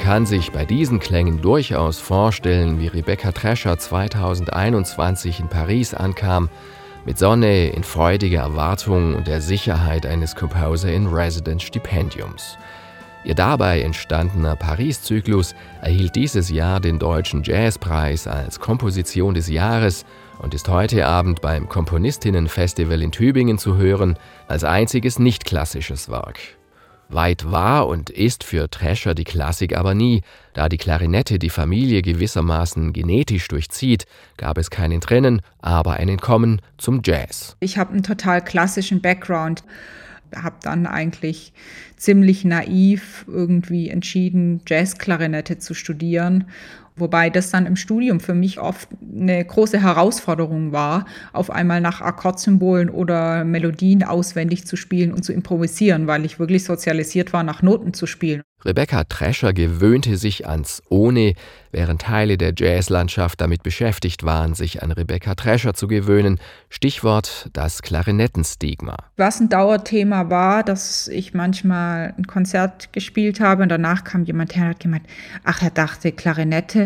kann sich bei diesen Klängen durchaus vorstellen, wie Rebecca Trescher 2021 in Paris ankam, mit Sonne, in freudiger Erwartung und der Sicherheit eines Composer in Residence Stipendiums. Ihr dabei entstandener Paris-Zyklus erhielt dieses Jahr den Deutschen Jazzpreis als Komposition des Jahres und ist heute Abend beim Komponistinnenfestival in Tübingen zu hören als einziges nicht klassisches Werk. Weit war und ist für Trescher die Klassik aber nie, da die Klarinette die Familie gewissermaßen genetisch durchzieht, gab es kein Entrennen, aber ein Entkommen zum Jazz. Ich habe einen total klassischen Background, habe dann eigentlich ziemlich naiv irgendwie entschieden, Jazzklarinette zu studieren Wobei das dann im Studium für mich oft eine große Herausforderung war, auf einmal nach Akkordsymbolen oder Melodien auswendig zu spielen und zu improvisieren, weil ich wirklich sozialisiert war, nach Noten zu spielen. Rebecca Trescher gewöhnte sich ans Ohne, während Teile der Jazzlandschaft damit beschäftigt waren, sich an Rebecca Trescher zu gewöhnen. Stichwort das Klarinettenstigma. Was ein Dauerthema war, dass ich manchmal ein Konzert gespielt habe und danach kam jemand her und hat gemeint, ach, er dachte, Klarinette,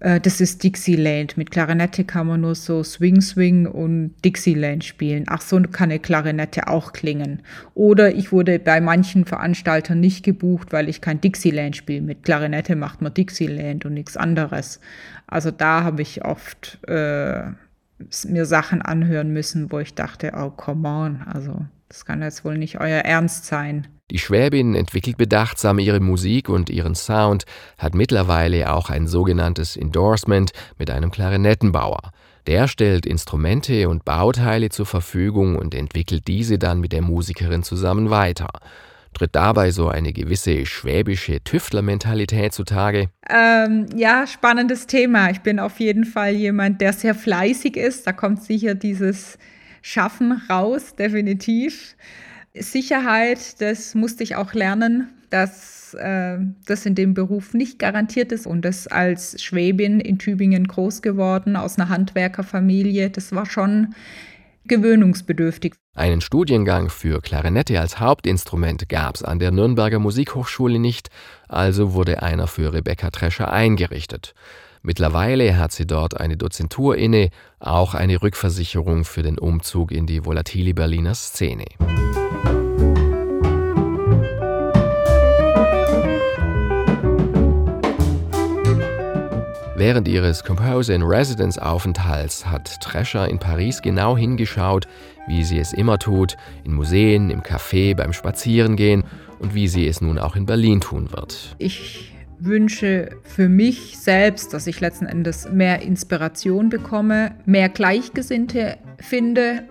äh, das ist Dixieland. Mit Klarinette kann man nur so Swing Swing und Dixieland spielen. Ach, so kann eine Klarinette auch klingen. Oder ich wurde bei manchen Veranstaltern nicht gebucht, weil ich kein Dixieland spiele. Mit Klarinette macht man Dixieland und nichts anderes. Also da habe ich oft äh, mir Sachen anhören müssen, wo ich dachte, oh, come on, also das kann jetzt wohl nicht euer Ernst sein. Die Schwäbin entwickelt bedachtsam ihre Musik und ihren Sound, hat mittlerweile auch ein sogenanntes Endorsement mit einem Klarinettenbauer. Der stellt Instrumente und Bauteile zur Verfügung und entwickelt diese dann mit der Musikerin zusammen weiter. Tritt dabei so eine gewisse schwäbische Tüftlermentalität zutage? Ähm, ja, spannendes Thema. Ich bin auf jeden Fall jemand, der sehr fleißig ist. Da kommt sicher dieses Schaffen raus, definitiv. Sicherheit, das musste ich auch lernen, dass äh, das in dem Beruf nicht garantiert ist und das als Schwäbin in Tübingen groß geworden, aus einer Handwerkerfamilie, das war schon gewöhnungsbedürftig. Einen Studiengang für Klarinette als Hauptinstrument gab es an der Nürnberger Musikhochschule nicht, also wurde einer für Rebecca Trescher eingerichtet. Mittlerweile hat sie dort eine Dozentur inne, auch eine Rückversicherung für den Umzug in die volatile Berliner Szene. Während ihres Composer in Residence Aufenthalts hat Trescher in Paris genau hingeschaut, wie sie es immer tut, in Museen, im Café, beim Spazierengehen und wie sie es nun auch in Berlin tun wird. Ich wünsche für mich selbst, dass ich letzten Endes mehr Inspiration bekomme, mehr Gleichgesinnte finde.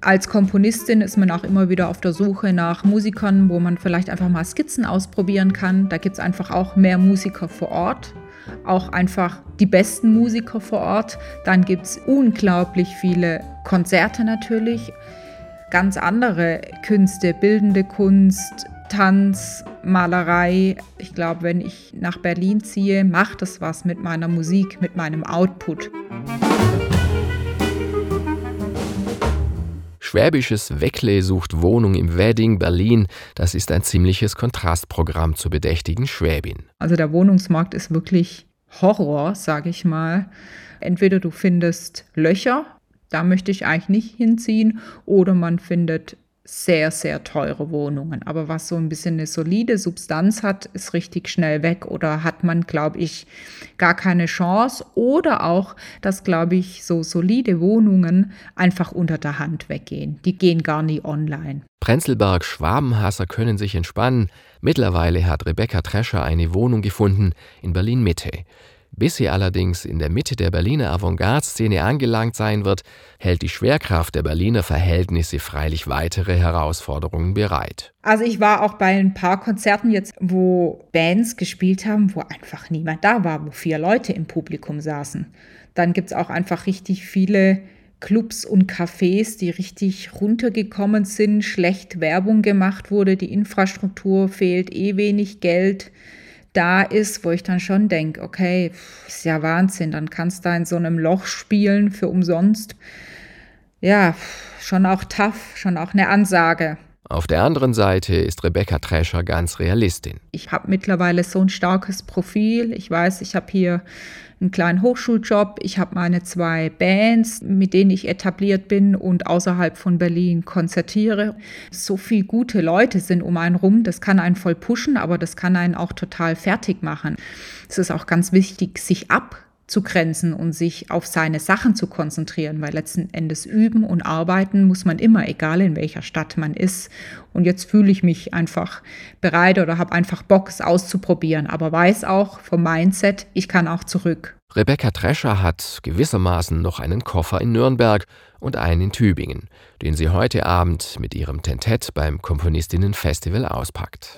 Als Komponistin ist man auch immer wieder auf der Suche nach Musikern, wo man vielleicht einfach mal Skizzen ausprobieren kann. Da gibt es einfach auch mehr Musiker vor Ort auch einfach die besten Musiker vor Ort. Dann gibt es unglaublich viele Konzerte natürlich, ganz andere Künste, bildende Kunst, Tanz, Malerei. Ich glaube, wenn ich nach Berlin ziehe, macht es was mit meiner Musik, mit meinem Output. Schwäbisches Weckle sucht Wohnung im Wedding Berlin. Das ist ein ziemliches Kontrastprogramm zur bedächtigen Schwäbin. Also der Wohnungsmarkt ist wirklich Horror, sage ich mal. Entweder du findest Löcher, da möchte ich eigentlich nicht hinziehen, oder man findet sehr, sehr teure Wohnungen. Aber was so ein bisschen eine solide Substanz hat, ist richtig schnell weg oder hat man, glaube ich, gar keine Chance. Oder auch, dass, glaube ich, so solide Wohnungen einfach unter der Hand weggehen. Die gehen gar nie online. Prenzlberg Schwabenhasser können sich entspannen. Mittlerweile hat Rebecca Trescher eine Wohnung gefunden in Berlin Mitte. Bis sie allerdings in der Mitte der Berliner Avantgarde-Szene angelangt sein wird, hält die Schwerkraft der Berliner Verhältnisse freilich weitere Herausforderungen bereit. Also ich war auch bei ein paar Konzerten jetzt, wo Bands gespielt haben, wo einfach niemand da war, wo vier Leute im Publikum saßen. Dann gibt es auch einfach richtig viele Clubs und Cafés, die richtig runtergekommen sind, schlecht Werbung gemacht wurde, die Infrastruktur fehlt, eh wenig Geld da ist, wo ich dann schon denke, okay, ist ja Wahnsinn, dann kannst du da in so einem Loch spielen für umsonst. Ja, schon auch tough, schon auch eine Ansage. Auf der anderen Seite ist Rebecca Trescher ganz Realistin. Ich habe mittlerweile so ein starkes Profil. Ich weiß, ich habe hier einen kleinen Hochschuljob. Ich habe meine zwei Bands, mit denen ich etabliert bin und außerhalb von Berlin konzertiere. So viele gute Leute sind um einen rum. Das kann einen voll pushen, aber das kann einen auch total fertig machen. Es ist auch ganz wichtig, sich ab zu grenzen und sich auf seine Sachen zu konzentrieren, weil letzten Endes üben und arbeiten muss man immer, egal in welcher Stadt man ist. Und jetzt fühle ich mich einfach bereit oder habe einfach Bock, es auszuprobieren, aber weiß auch vom Mindset, ich kann auch zurück. Rebecca Trescher hat gewissermaßen noch einen Koffer in Nürnberg und einen in Tübingen, den sie heute Abend mit ihrem Tentett beim Komponistinnenfestival auspackt.